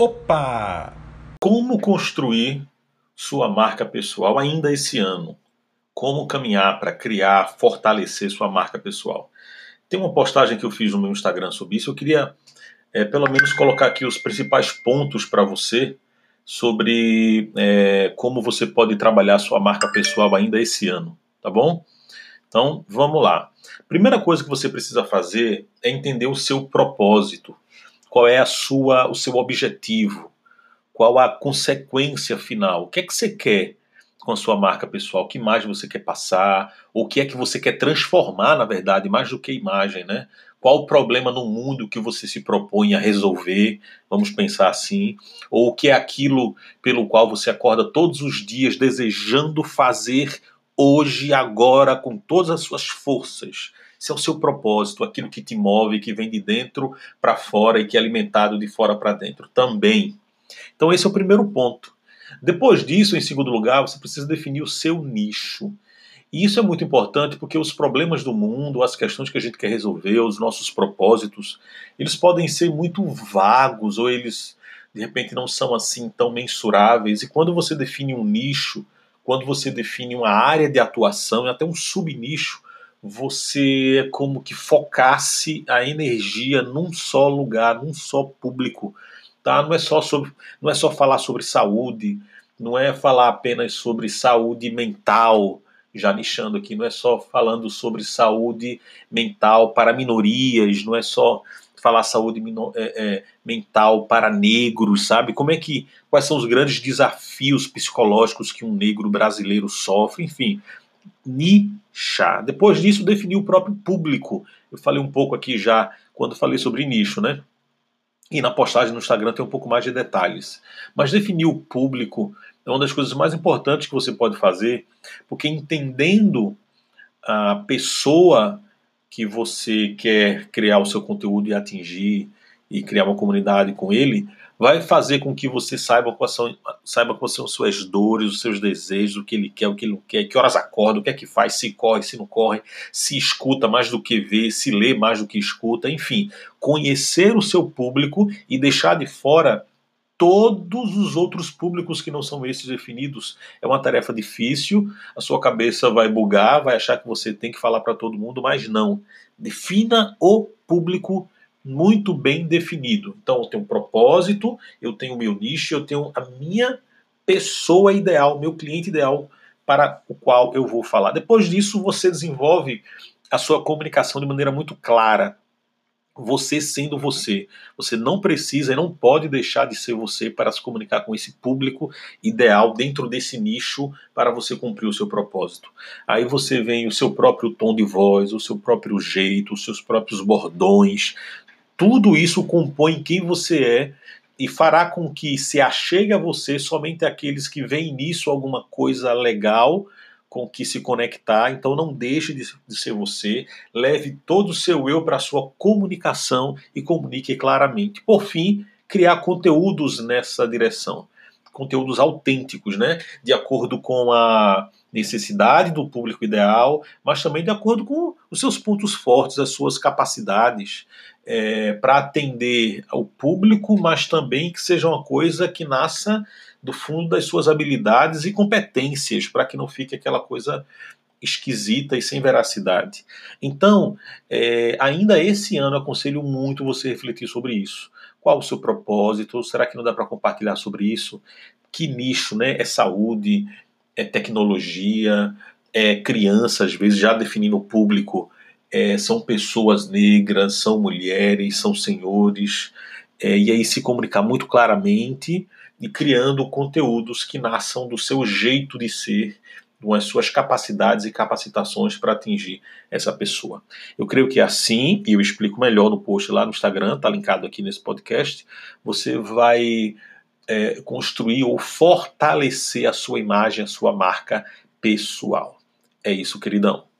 Opa! Como construir sua marca pessoal ainda esse ano? Como caminhar para criar, fortalecer sua marca pessoal? Tem uma postagem que eu fiz no meu Instagram sobre isso. Eu queria, é, pelo menos, colocar aqui os principais pontos para você sobre é, como você pode trabalhar sua marca pessoal ainda esse ano, tá bom? Então, vamos lá. Primeira coisa que você precisa fazer é entender o seu propósito qual é a sua, o seu objetivo, qual a consequência final, o que é que você quer com a sua marca pessoal, que imagem você quer passar, o que é que você quer transformar, na verdade, mais do que imagem, né? Qual o problema no mundo que você se propõe a resolver, vamos pensar assim, ou o que é aquilo pelo qual você acorda todos os dias desejando fazer hoje, agora, com todas as suas forças, esse é o seu propósito, aquilo que te move, que vem de dentro para fora e que é alimentado de fora para dentro também. Então, esse é o primeiro ponto. Depois disso, em segundo lugar, você precisa definir o seu nicho. E isso é muito importante porque os problemas do mundo, as questões que a gente quer resolver, os nossos propósitos, eles podem ser muito vagos ou eles de repente não são assim tão mensuráveis. E quando você define um nicho, quando você define uma área de atuação e até um subnicho, você como que focasse a energia num só lugar, num só público, tá? Não é só sobre, não é só falar sobre saúde, não é falar apenas sobre saúde mental, já nichando aqui, não é só falando sobre saúde mental para minorias, não é só falar saúde é, é, mental para negros, sabe? Como é que quais são os grandes desafios psicológicos que um negro brasileiro sofre, enfim, nichar. Depois disso, definir o próprio público. Eu falei um pouco aqui já quando falei sobre nicho, né? E na postagem no Instagram tem um pouco mais de detalhes. Mas definir o público é uma das coisas mais importantes que você pode fazer, porque entendendo a pessoa que você quer criar o seu conteúdo e atingir e criar uma comunidade com ele, vai fazer com que você saiba quais são, saiba quais são suas dores, os seus desejos, o que ele quer, o que ele não quer, que horas acorda, o que é que faz, se corre, se não corre, se escuta mais do que vê, se lê mais do que escuta, enfim, conhecer o seu público e deixar de fora todos os outros públicos que não são esses definidos. É uma tarefa difícil, a sua cabeça vai bugar, vai achar que você tem que falar para todo mundo, mas não. Defina o público muito bem definido. Então, eu tenho um propósito, eu tenho o meu nicho, eu tenho a minha pessoa ideal, meu cliente ideal para o qual eu vou falar. Depois disso, você desenvolve a sua comunicação de maneira muito clara. Você sendo você. Você não precisa e não pode deixar de ser você para se comunicar com esse público ideal dentro desse nicho para você cumprir o seu propósito. Aí você vem o seu próprio tom de voz, o seu próprio jeito, os seus próprios bordões, tudo isso compõe quem você é e fará com que se achegue a você somente aqueles que veem nisso alguma coisa legal com que se conectar. Então não deixe de, ser você, leve todo o seu eu para a sua comunicação e comunique claramente. Por fim, criar conteúdos nessa direção conteúdos autênticos, né? De acordo com a necessidade do público ideal, mas também de acordo com os seus pontos fortes, as suas capacidades é, para atender ao público, mas também que seja uma coisa que nasça do fundo das suas habilidades e competências, para que não fique aquela coisa esquisita e sem veracidade. Então, é, ainda esse ano, aconselho muito você refletir sobre isso. Qual o seu propósito? Será que não dá para compartilhar sobre isso? Que nicho, né? É saúde, é tecnologia, é criança, às vezes, já definindo o público, é, são pessoas negras, são mulheres, são senhores, é, e aí se comunicar muito claramente e criando conteúdos que nasçam do seu jeito de ser com as suas capacidades e capacitações para atingir essa pessoa. Eu creio que assim, e eu explico melhor no post lá no Instagram, está linkado aqui nesse podcast, você vai é, construir ou fortalecer a sua imagem, a sua marca pessoal. É isso, queridão.